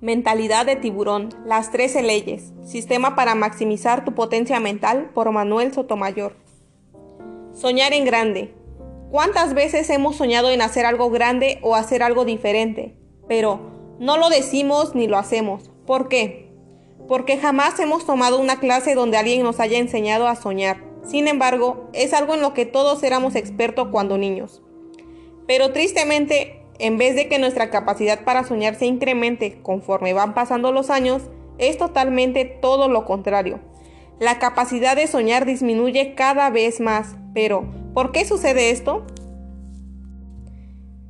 Mentalidad de tiburón, las 13 leyes, sistema para maximizar tu potencia mental por Manuel Sotomayor. Soñar en grande. ¿Cuántas veces hemos soñado en hacer algo grande o hacer algo diferente? Pero no lo decimos ni lo hacemos. ¿Por qué? Porque jamás hemos tomado una clase donde alguien nos haya enseñado a soñar. Sin embargo, es algo en lo que todos éramos expertos cuando niños. Pero tristemente en vez de que nuestra capacidad para soñar se incremente conforme van pasando los años, es totalmente todo lo contrario. La capacidad de soñar disminuye cada vez más. Pero, ¿por qué sucede esto?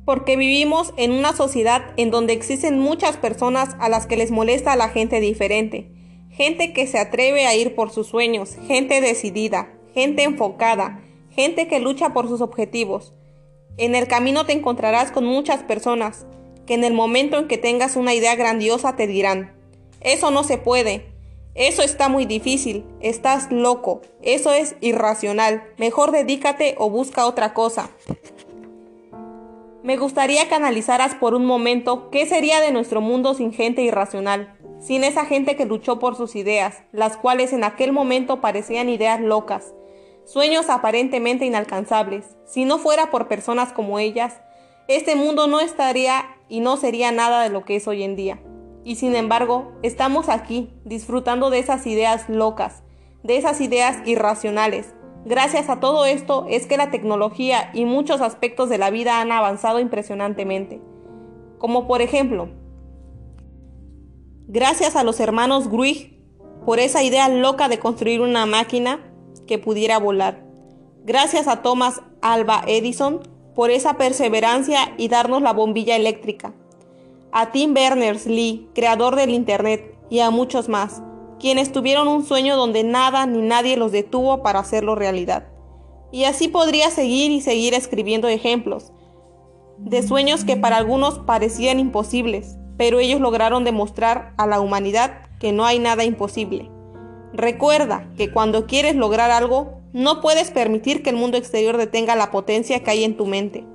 Porque vivimos en una sociedad en donde existen muchas personas a las que les molesta a la gente diferente. Gente que se atreve a ir por sus sueños, gente decidida, gente enfocada, gente que lucha por sus objetivos. En el camino te encontrarás con muchas personas que en el momento en que tengas una idea grandiosa te dirán, eso no se puede, eso está muy difícil, estás loco, eso es irracional, mejor dedícate o busca otra cosa. Me gustaría que analizaras por un momento qué sería de nuestro mundo sin gente irracional, sin esa gente que luchó por sus ideas, las cuales en aquel momento parecían ideas locas, sueños aparentemente inalcanzables. Si no fuera por personas como ellas, este mundo no estaría y no sería nada de lo que es hoy en día. Y sin embargo, estamos aquí disfrutando de esas ideas locas, de esas ideas irracionales. Gracias a todo esto es que la tecnología y muchos aspectos de la vida han avanzado impresionantemente. Como por ejemplo, gracias a los hermanos Gruig por esa idea loca de construir una máquina que pudiera volar. Gracias a Thomas Alba Edison por esa perseverancia y darnos la bombilla eléctrica. A Tim Berners-Lee, creador del Internet, y a muchos más, quienes tuvieron un sueño donde nada ni nadie los detuvo para hacerlo realidad. Y así podría seguir y seguir escribiendo ejemplos de sueños que para algunos parecían imposibles, pero ellos lograron demostrar a la humanidad que no hay nada imposible. Recuerda que cuando quieres lograr algo, no puedes permitir que el mundo exterior detenga la potencia que hay en tu mente.